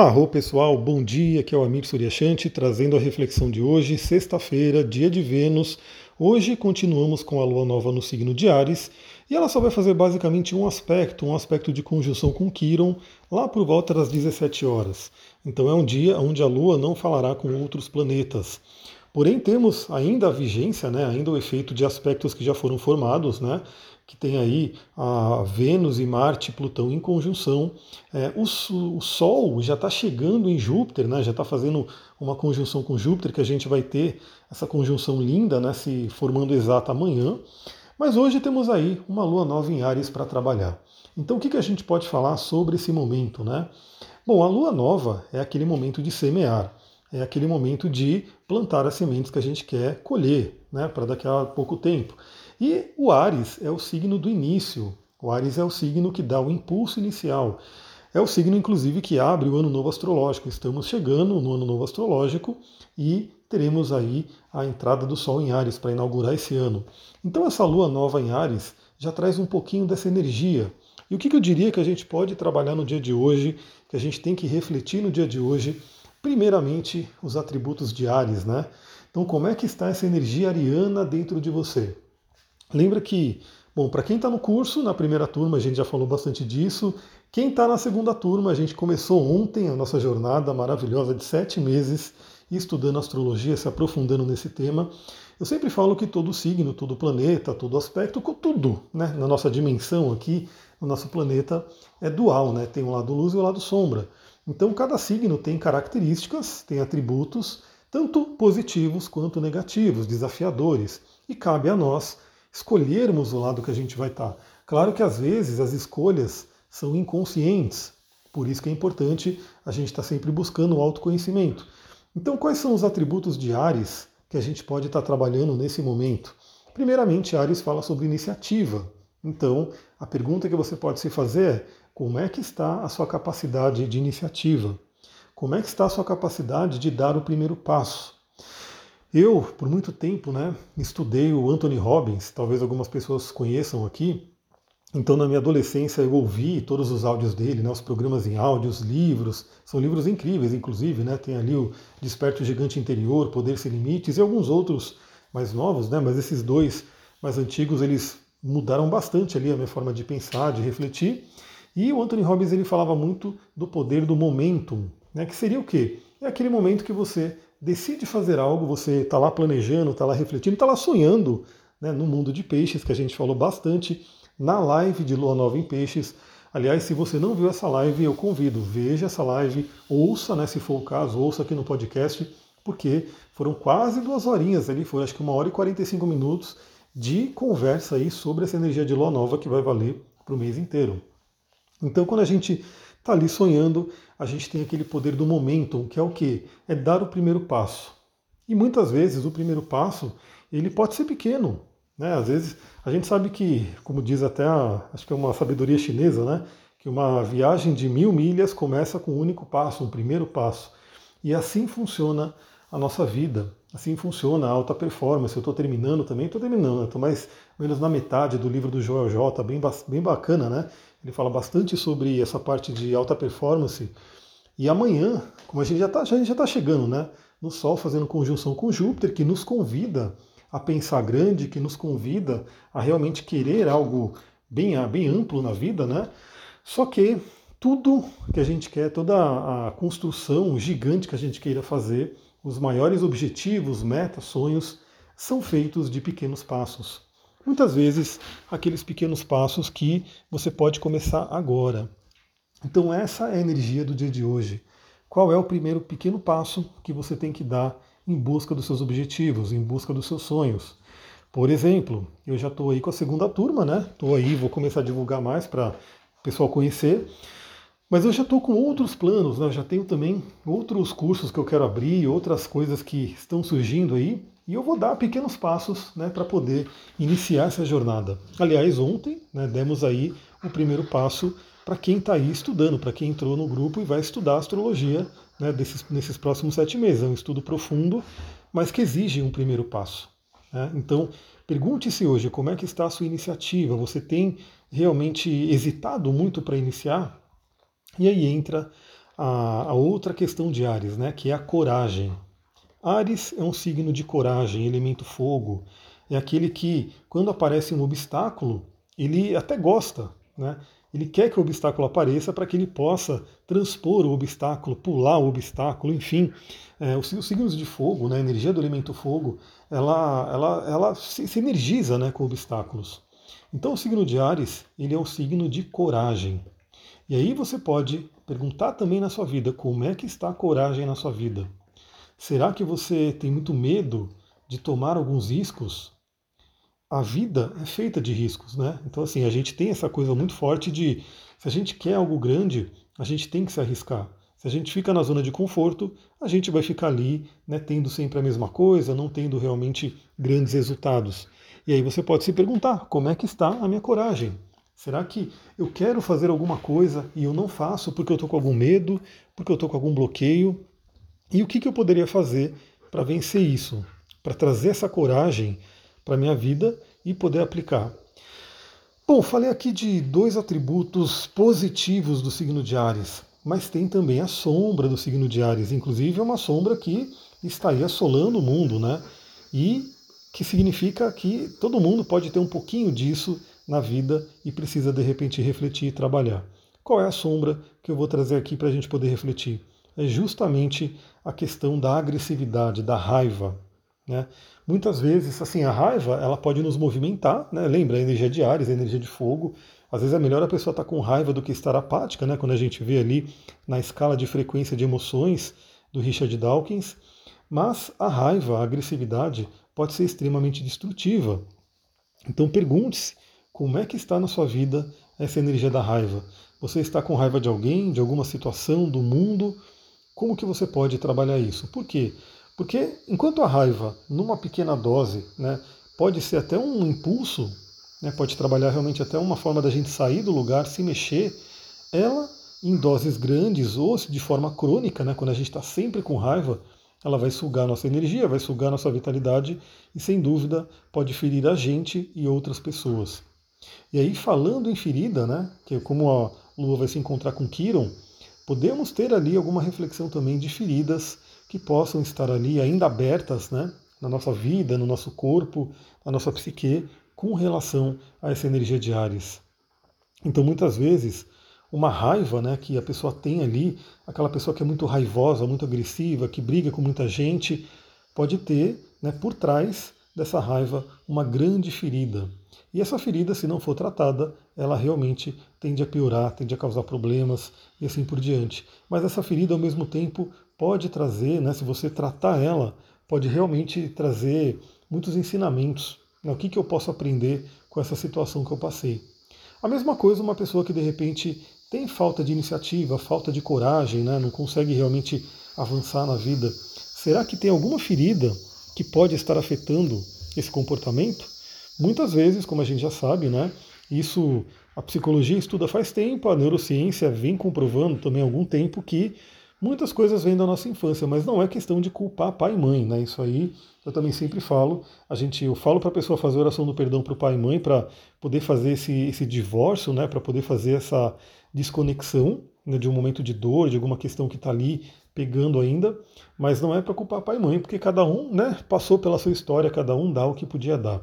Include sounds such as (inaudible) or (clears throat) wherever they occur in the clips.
Arro pessoal, bom dia, aqui é o Amir Suryashanti trazendo a reflexão de hoje, sexta-feira, dia de Vênus. Hoje continuamos com a lua nova no signo de Ares e ela só vai fazer basicamente um aspecto, um aspecto de conjunção com Quiron, lá por volta das 17 horas. Então é um dia onde a lua não falará com outros planetas. Porém, temos ainda a vigência, né, ainda o efeito de aspectos que já foram formados, né, que tem aí a Vênus e Marte Plutão em conjunção. É, o, o, Sol já está chegando em Júpiter, né, já está fazendo uma conjunção com Júpiter, que a gente vai ter essa conjunção linda né, se formando exata amanhã. Mas hoje temos aí uma lua nova em Ares para trabalhar. Então o que, que a gente pode falar sobre esse momento? Né? Bom, a lua nova é aquele momento de semear é aquele momento de plantar as sementes que a gente quer colher, né, para daqui a pouco tempo. E o Ares é o signo do início. O Ares é o signo que dá o impulso inicial. É o signo, inclusive, que abre o ano novo astrológico. Estamos chegando no ano novo astrológico e teremos aí a entrada do Sol em Ares para inaugurar esse ano. Então, essa lua nova em Ares já traz um pouquinho dessa energia. E o que eu diria que a gente pode trabalhar no dia de hoje, que a gente tem que refletir no dia de hoje? Primeiramente, os atributos de Ares, né? Então, como é que está essa energia ariana dentro de você? Lembra que, bom, para quem está no curso, na primeira turma a gente já falou bastante disso. Quem está na segunda turma, a gente começou ontem a nossa jornada maravilhosa de sete meses estudando astrologia, se aprofundando nesse tema. Eu sempre falo que todo signo, todo planeta, todo aspecto, tudo né, na nossa dimensão aqui, no nosso planeta, é dual, né? Tem o um lado luz e o um lado sombra. Então cada signo tem características, tem atributos, tanto positivos quanto negativos, desafiadores, e cabe a nós escolhermos o lado que a gente vai estar. Claro que às vezes as escolhas são inconscientes, por isso que é importante a gente estar sempre buscando o autoconhecimento. Então, quais são os atributos de Ares que a gente pode estar trabalhando nesse momento? Primeiramente, Ares fala sobre iniciativa. Então, a pergunta que você pode se fazer é: como é que está a sua capacidade de iniciativa? Como é que está a sua capacidade de dar o primeiro passo? Eu, por muito tempo, né, estudei o Anthony Robbins, talvez algumas pessoas conheçam aqui. Então, na minha adolescência, eu ouvi todos os áudios dele, né, os programas em áudio, os livros. São livros incríveis, inclusive, né? Tem ali o Desperto o Gigante Interior, Poder Sem Limites e alguns outros mais novos, né? Mas esses dois mais antigos, eles mudaram bastante ali a minha forma de pensar, de refletir. E o Anthony Robbins ele falava muito do poder do momentum, né? Que seria o quê? É aquele momento que você decide fazer algo, você está lá planejando, está lá refletindo, está lá sonhando né, no mundo de peixes, que a gente falou bastante na live de Lua Nova em Peixes. Aliás, se você não viu essa live, eu convido, veja essa live, ouça, né, se for o caso, ouça aqui no podcast, porque foram quase duas horinhas ali, foi acho que uma hora e 45 minutos de conversa aí sobre essa energia de Lua Nova que vai valer para o mês inteiro. Então, quando a gente está ali sonhando, a gente tem aquele poder do momentum, que é o que? É dar o primeiro passo. E muitas vezes o primeiro passo ele pode ser pequeno. Né? Às vezes a gente sabe que, como diz até a, acho que é uma sabedoria chinesa, né? que uma viagem de mil milhas começa com um único passo, um primeiro passo. E assim funciona a nossa vida. Assim funciona a alta performance. Eu estou terminando também, estou terminando, estou mais ou menos na metade do livro do Joel J, bem, bem bacana, né? Ele fala bastante sobre essa parte de alta performance. E amanhã, como a gente já está tá chegando, né? No Sol fazendo conjunção com Júpiter, que nos convida a pensar grande, que nos convida a realmente querer algo bem, bem amplo na vida, né? Só que tudo que a gente quer, toda a construção gigante que a gente queira fazer, os maiores objetivos, metas, sonhos, são feitos de pequenos passos. Muitas vezes, aqueles pequenos passos que você pode começar agora. Então, essa é a energia do dia de hoje. Qual é o primeiro pequeno passo que você tem que dar em busca dos seus objetivos, em busca dos seus sonhos? Por exemplo, eu já estou aí com a segunda turma, né? Estou aí, vou começar a divulgar mais para o pessoal conhecer. Mas eu já estou com outros planos, né? Eu já tenho também outros cursos que eu quero abrir, outras coisas que estão surgindo aí. E eu vou dar pequenos passos né, para poder iniciar essa jornada. Aliás, ontem né, demos aí o primeiro passo para quem está aí estudando, para quem entrou no grupo e vai estudar astrologia né, desses, nesses próximos sete meses. É um estudo profundo, mas que exige um primeiro passo. Né? Então, pergunte-se hoje como é que está a sua iniciativa. Você tem realmente hesitado muito para iniciar? E aí entra a, a outra questão de Ares, né, que é a coragem. Ares é um signo de coragem, elemento fogo. É aquele que, quando aparece um obstáculo, ele até gosta, né? Ele quer que o obstáculo apareça para que ele possa transpor o obstáculo, pular o obstáculo, enfim. É, os, os, signos de fogo, né, a energia do elemento fogo, ela, ela, ela se, se energiza né, com obstáculos. Então o signo de Ares, ele é um signo de coragem. E aí você pode perguntar também na sua vida, como é que está a coragem na sua vida? Será que você tem muito medo de tomar alguns riscos? A vida é feita de riscos, né? Então, assim, a gente tem essa coisa muito forte de se a gente quer algo grande, a gente tem que se arriscar. Se a gente fica na zona de conforto, a gente vai ficar ali, né, tendo sempre a mesma coisa, não tendo realmente grandes resultados. E aí você pode se perguntar: como é que está a minha coragem? Será que eu quero fazer alguma coisa e eu não faço porque eu estou com algum medo, porque eu estou com algum bloqueio? E o que, que eu poderia fazer para vencer isso? Para trazer essa coragem para a minha vida e poder aplicar. Bom, falei aqui de dois atributos positivos do signo de Ares, mas tem também a sombra do signo de Ares, inclusive é uma sombra que está aí assolando o mundo, né? E que significa que todo mundo pode ter um pouquinho disso na vida e precisa de repente refletir e trabalhar. Qual é a sombra que eu vou trazer aqui para a gente poder refletir? É justamente a questão da agressividade, da raiva. Né? Muitas vezes, assim, a raiva ela pode nos movimentar, né? lembra a energia de Ares, a energia de fogo. Às vezes é melhor a pessoa estar tá com raiva do que estar apática, né? quando a gente vê ali na escala de frequência de emoções do Richard Dawkins. Mas a raiva, a agressividade, pode ser extremamente destrutiva. Então pergunte-se como é que está na sua vida essa energia da raiva. Você está com raiva de alguém, de alguma situação, do mundo? Como que você pode trabalhar isso? Por quê? Porque enquanto a raiva, numa pequena dose, né, pode ser até um impulso, né, pode trabalhar realmente até uma forma da gente sair do lugar, se mexer, ela em doses grandes ou de forma crônica, né, quando a gente está sempre com raiva, ela vai sugar nossa energia, vai sugar nossa vitalidade e, sem dúvida, pode ferir a gente e outras pessoas. E aí, falando em ferida, né, que é como a Lua vai se encontrar com Kiron, podemos ter ali alguma reflexão também de feridas que possam estar ali ainda abertas né, na nossa vida, no nosso corpo, na nossa psique, com relação a essa energia de Ares. Então, muitas vezes, uma raiva né, que a pessoa tem ali, aquela pessoa que é muito raivosa, muito agressiva, que briga com muita gente, pode ter né, por trás dessa raiva uma grande ferida. E essa ferida, se não for tratada, ela realmente tende a piorar, tende a causar problemas e assim por diante. Mas essa ferida, ao mesmo tempo, pode trazer, né, se você tratar ela, pode realmente trazer muitos ensinamentos. Né, o que, que eu posso aprender com essa situação que eu passei. A mesma coisa uma pessoa que de repente tem falta de iniciativa, falta de coragem, né, não consegue realmente avançar na vida. Será que tem alguma ferida que pode estar afetando esse comportamento? Muitas vezes, como a gente já sabe, né, isso a psicologia estuda faz tempo, a neurociência vem comprovando também há algum tempo que Muitas coisas vêm da nossa infância, mas não é questão de culpar pai e mãe, né? Isso aí eu também sempre falo. A gente, eu falo para a pessoa fazer oração do perdão para o pai e mãe para poder fazer esse, esse divórcio, né? Para poder fazer essa desconexão né? de um momento de dor, de alguma questão que está ali pegando ainda. Mas não é para culpar pai e mãe, porque cada um, né? Passou pela sua história, cada um dá o que podia dar.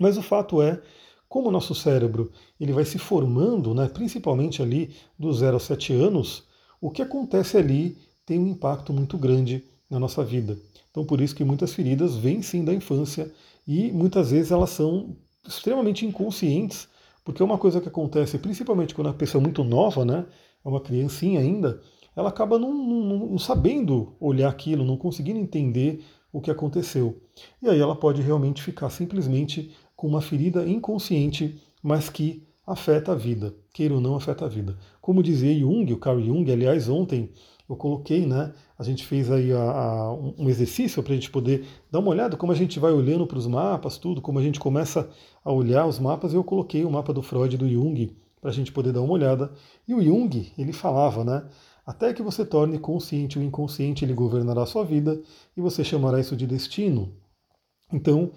Mas o fato é como o nosso cérebro ele vai se formando, né, principalmente ali dos 0 aos 7 anos, o que acontece ali tem um impacto muito grande na nossa vida. Então, por isso que muitas feridas vêm sim da infância e muitas vezes elas são extremamente inconscientes, porque é uma coisa que acontece principalmente quando a pessoa é muito nova, né, é uma criancinha ainda, ela acaba não, não, não sabendo olhar aquilo, não conseguindo entender o que aconteceu. E aí ela pode realmente ficar simplesmente com uma ferida inconsciente, mas que afeta a vida, queira ou não afeta a vida. Como dizia Jung, o Carl Jung, aliás, ontem eu coloquei, né? A gente fez aí a, a, um exercício para a gente poder dar uma olhada como a gente vai olhando para os mapas, tudo, como a gente começa a olhar os mapas. Eu coloquei o mapa do Freud e do Jung para a gente poder dar uma olhada. E o Jung, ele falava, né? Até que você torne consciente o inconsciente, ele governará a sua vida e você chamará isso de destino. Então,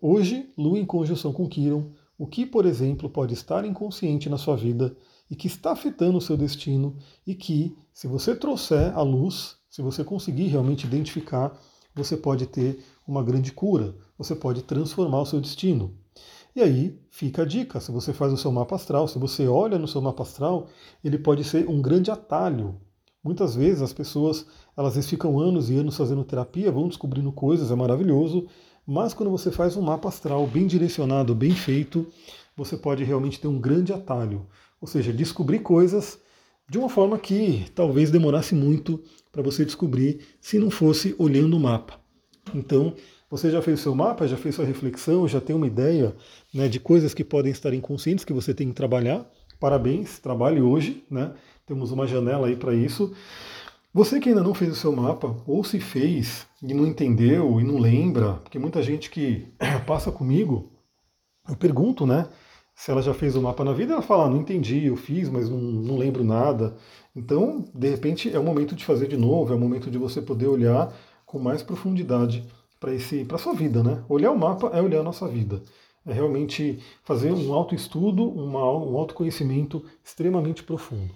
hoje, Lua em conjunção com Quiron, o que, por exemplo, pode estar inconsciente na sua vida e que está afetando o seu destino e que, se você trouxer a luz, se você conseguir realmente identificar, você pode ter uma grande cura, você pode transformar o seu destino. E aí fica a dica: se você faz o seu mapa astral, se você olha no seu mapa astral, ele pode ser um grande atalho. Muitas vezes as pessoas elas ficam anos e anos fazendo terapia, vão descobrindo coisas, é maravilhoso, mas quando você faz um mapa astral bem direcionado, bem feito, você pode realmente ter um grande atalho, ou seja, descobrir coisas de uma forma que talvez demorasse muito para você descobrir se não fosse olhando o mapa. Então, você já fez o seu mapa, já fez sua reflexão, já tem uma ideia né, de coisas que podem estar inconscientes que você tem que trabalhar. Parabéns, trabalhe hoje, né? Temos uma janela aí para isso. Você que ainda não fez o seu mapa, ou se fez e não entendeu e não lembra, porque muita gente que (clears throat) passa comigo, eu pergunto, né? Se ela já fez o mapa na vida, ela fala, ah, não entendi, eu fiz, mas não, não lembro nada. Então, de repente, é o momento de fazer de novo, é o momento de você poder olhar com mais profundidade para esse para sua vida, né? Olhar o mapa é olhar a nossa vida. É realmente fazer um autoestudo, uma, um autoconhecimento extremamente profundo.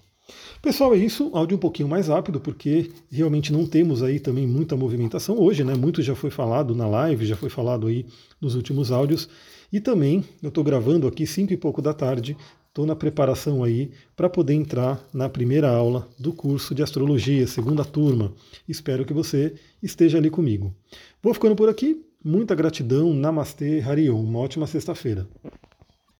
Pessoal, é isso. Áudio um pouquinho mais rápido, porque realmente não temos aí também muita movimentação hoje, né? Muito já foi falado na live, já foi falado aí nos últimos áudios. E também eu estou gravando aqui cinco e pouco da tarde, estou na preparação aí para poder entrar na primeira aula do curso de astrologia, segunda turma. Espero que você esteja ali comigo. Vou ficando por aqui. Muita gratidão. Namastê, Harion. Uma ótima sexta-feira.